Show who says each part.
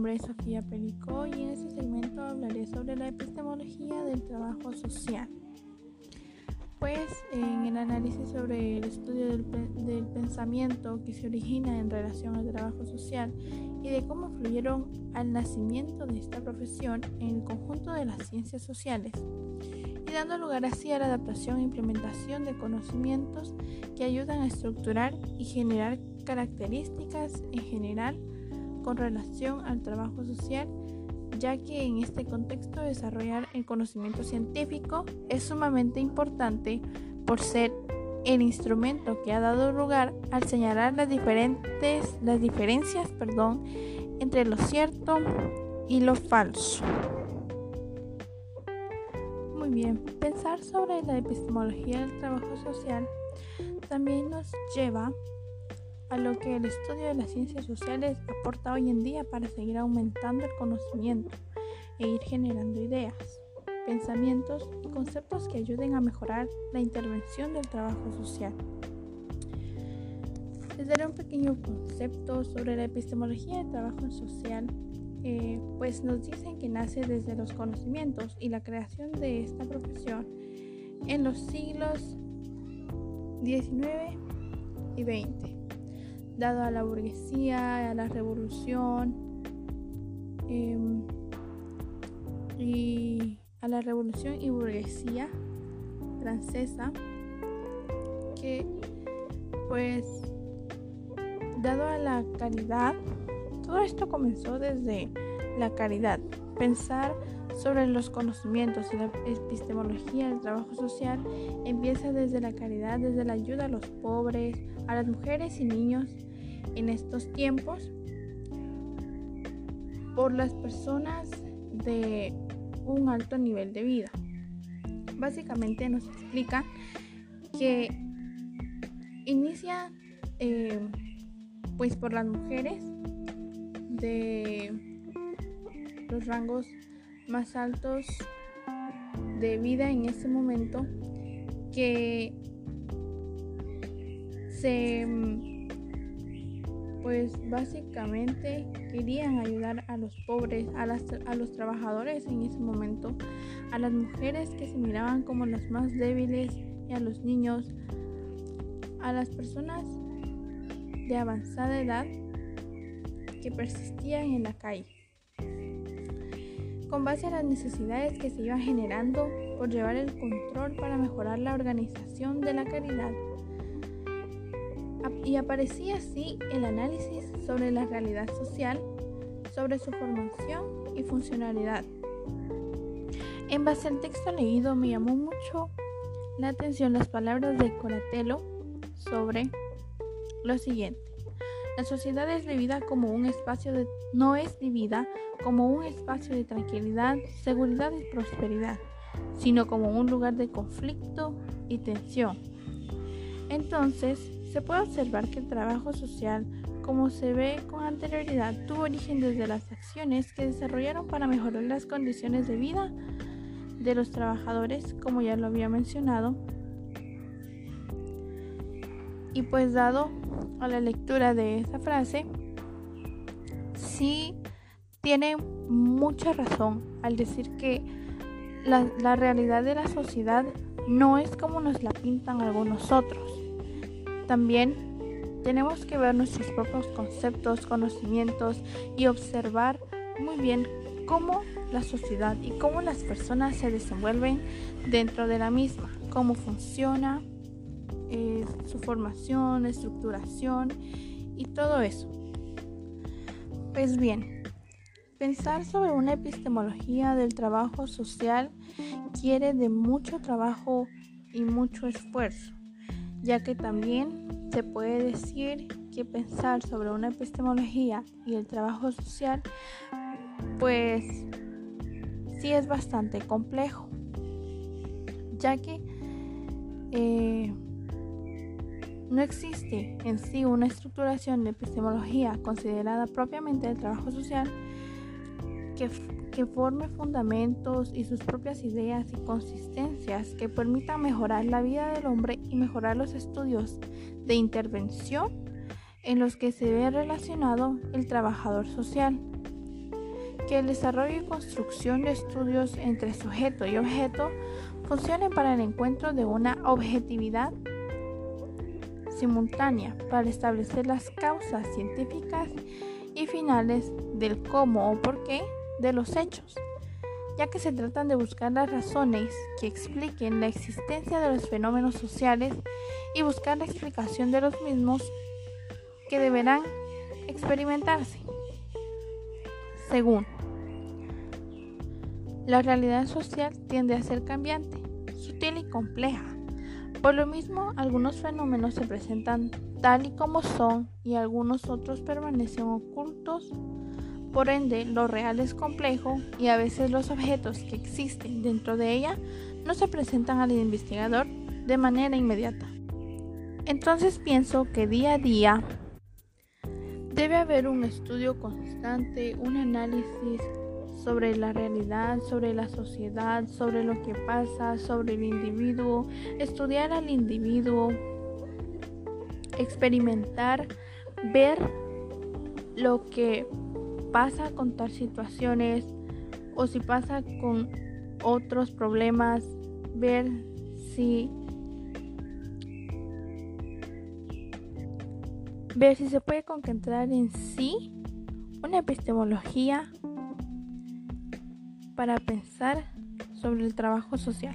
Speaker 1: nombre es Sofía Pelicó y en este segmento hablaré sobre la epistemología del trabajo social. Pues en el análisis sobre el estudio del, del, pensamiento que se origina en relación al trabajo social y de cómo fluyeron al nacimiento de esta profesión en el conjunto de las ciencias sociales y dando lugar así a la adaptación e implementación de conocimientos que ayudan a estructurar y generar características en general con relación al trabajo social, ya que en este contexto desarrollar el conocimiento científico es sumamente importante por ser el instrumento que ha dado lugar al señalar las diferentes las diferencias, perdón, entre lo cierto y lo falso. Muy bien, pensar sobre la epistemología del trabajo social también nos lleva a lo que el estudio de las ciencias sociales aporta hoy en día para seguir aumentando el conocimiento e ir generando ideas, pensamientos y conceptos que ayuden a mejorar la intervención del trabajo social. Les daré un pequeño concepto sobre la epistemología del trabajo social, eh, pues nos dicen que nace desde los conocimientos y la creación de esta profesión en los siglos XIX y XX dado a la burguesía, a la revolución em, y a la revolución y burguesía francesa que pues dado a la caridad todo esto comenzó desde la caridad pensar sobre los conocimientos y la epistemología del trabajo social empieza desde la caridad, desde la ayuda a los pobres, a las mujeres y niños en estos tiempos por las personas de un alto nivel de vida. Básicamente nos explica que inicia eh, pues por las mujeres de los rangos más altos de vida en ese momento que se pues básicamente querían ayudar a los pobres, a, a los trabajadores en ese momento, a las mujeres que se miraban como las más débiles y a los niños, a las personas de avanzada edad que persistían en la calle. Con base a las necesidades que se iban generando por llevar el control para mejorar la organización de la caridad y aparecía así el análisis sobre la realidad social, sobre su formación y funcionalidad. En base al texto leído me llamó mucho la atención las palabras de Coratelo sobre lo siguiente. La sociedad es vivida como un espacio de no es vivida como un espacio de tranquilidad, seguridad y prosperidad, sino como un lugar de conflicto y tensión. Entonces, se puede observar que el trabajo social, como se ve con anterioridad, tuvo origen desde las acciones que desarrollaron para mejorar las condiciones de vida de los trabajadores, como ya lo había mencionado. Y pues dado a la lectura de esa frase, sí tiene mucha razón al decir que la, la realidad de la sociedad no es como nos la pintan algunos otros. También tenemos que ver nuestros propios conceptos, conocimientos y observar muy bien cómo la sociedad y cómo las personas se desenvuelven dentro de la misma, cómo funciona eh, su formación, estructuración y todo eso. Pues bien, pensar sobre una epistemología del trabajo social quiere de mucho trabajo y mucho esfuerzo ya que también se puede decir que pensar sobre una epistemología y el trabajo social, pues sí es bastante complejo, ya que eh, no existe en sí una estructuración de epistemología considerada propiamente del trabajo social que forme fundamentos y sus propias ideas y consistencias que permitan mejorar la vida del hombre y mejorar los estudios de intervención en los que se ve relacionado el trabajador social. que el desarrollo y construcción de estudios entre sujeto y objeto funcionen para el encuentro de una objetividad simultánea para establecer las causas científicas y finales del cómo o por qué de los hechos, ya que se tratan de buscar las razones que expliquen la existencia de los fenómenos sociales y buscar la explicación de los mismos que deberán experimentarse. Según, la realidad social tiende a ser cambiante, sutil y compleja. Por lo mismo, algunos fenómenos se presentan tal y como son y algunos otros permanecen ocultos. Por ende, lo real es complejo y a veces los objetos que existen dentro de ella no se presentan al investigador de manera inmediata. Entonces pienso que día a día Debe haber un estudio constante, un análisis sobre la realidad, sobre la sociedad, sobre lo que pasa, sobre el individuo, estudiar al individuo, experimentar, ver lo que pasa con tal situaciones o si pasa con otros problemas, ver si ver si se puede concentrar en sí una epistemología para pensar sobre el trabajo social.